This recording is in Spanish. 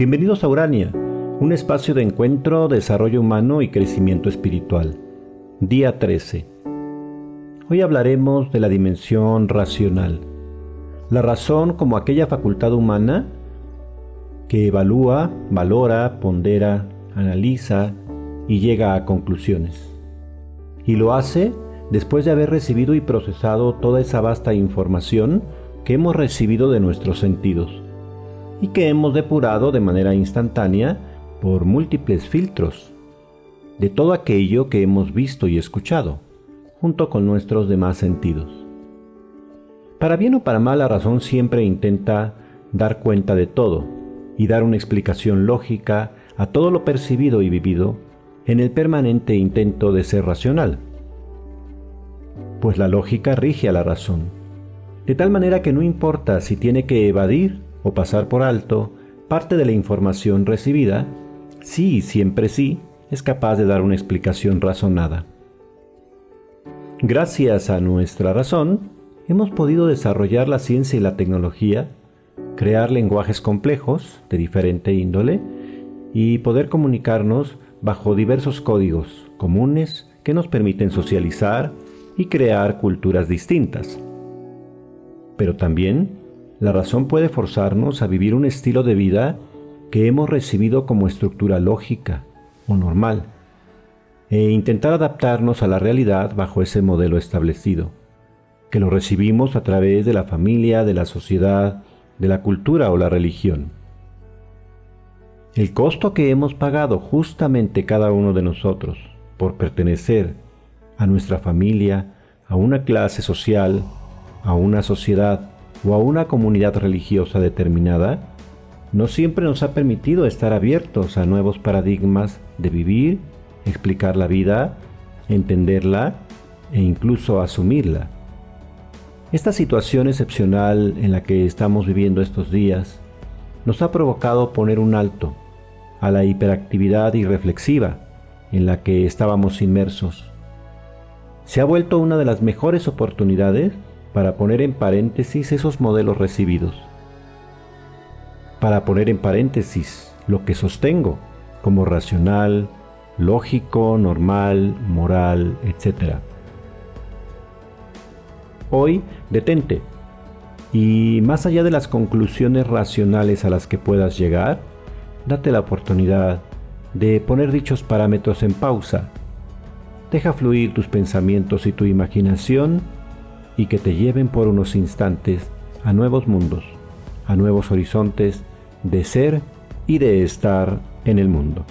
Bienvenidos a Urania, un espacio de encuentro, desarrollo humano y crecimiento espiritual. Día 13. Hoy hablaremos de la dimensión racional. La razón como aquella facultad humana que evalúa, valora, pondera, analiza y llega a conclusiones. Y lo hace después de haber recibido y procesado toda esa vasta información que hemos recibido de nuestros sentidos y que hemos depurado de manera instantánea por múltiples filtros de todo aquello que hemos visto y escuchado, junto con nuestros demás sentidos. Para bien o para mal, la razón siempre intenta dar cuenta de todo y dar una explicación lógica a todo lo percibido y vivido en el permanente intento de ser racional. Pues la lógica rige a la razón, de tal manera que no importa si tiene que evadir o pasar por alto parte de la información recibida, sí y siempre sí es capaz de dar una explicación razonada. Gracias a nuestra razón, hemos podido desarrollar la ciencia y la tecnología, crear lenguajes complejos de diferente índole y poder comunicarnos bajo diversos códigos comunes que nos permiten socializar y crear culturas distintas. Pero también la razón puede forzarnos a vivir un estilo de vida que hemos recibido como estructura lógica o normal e intentar adaptarnos a la realidad bajo ese modelo establecido, que lo recibimos a través de la familia, de la sociedad, de la cultura o la religión. El costo que hemos pagado justamente cada uno de nosotros por pertenecer a nuestra familia, a una clase social, a una sociedad o a una comunidad religiosa determinada, no siempre nos ha permitido estar abiertos a nuevos paradigmas de vivir, explicar la vida, entenderla e incluso asumirla. Esta situación excepcional en la que estamos viviendo estos días nos ha provocado poner un alto a la hiperactividad irreflexiva en la que estábamos inmersos. Se ha vuelto una de las mejores oportunidades para poner en paréntesis esos modelos recibidos, para poner en paréntesis lo que sostengo como racional, lógico, normal, moral, etc. Hoy detente y más allá de las conclusiones racionales a las que puedas llegar, date la oportunidad de poner dichos parámetros en pausa. Deja fluir tus pensamientos y tu imaginación y que te lleven por unos instantes a nuevos mundos, a nuevos horizontes de ser y de estar en el mundo.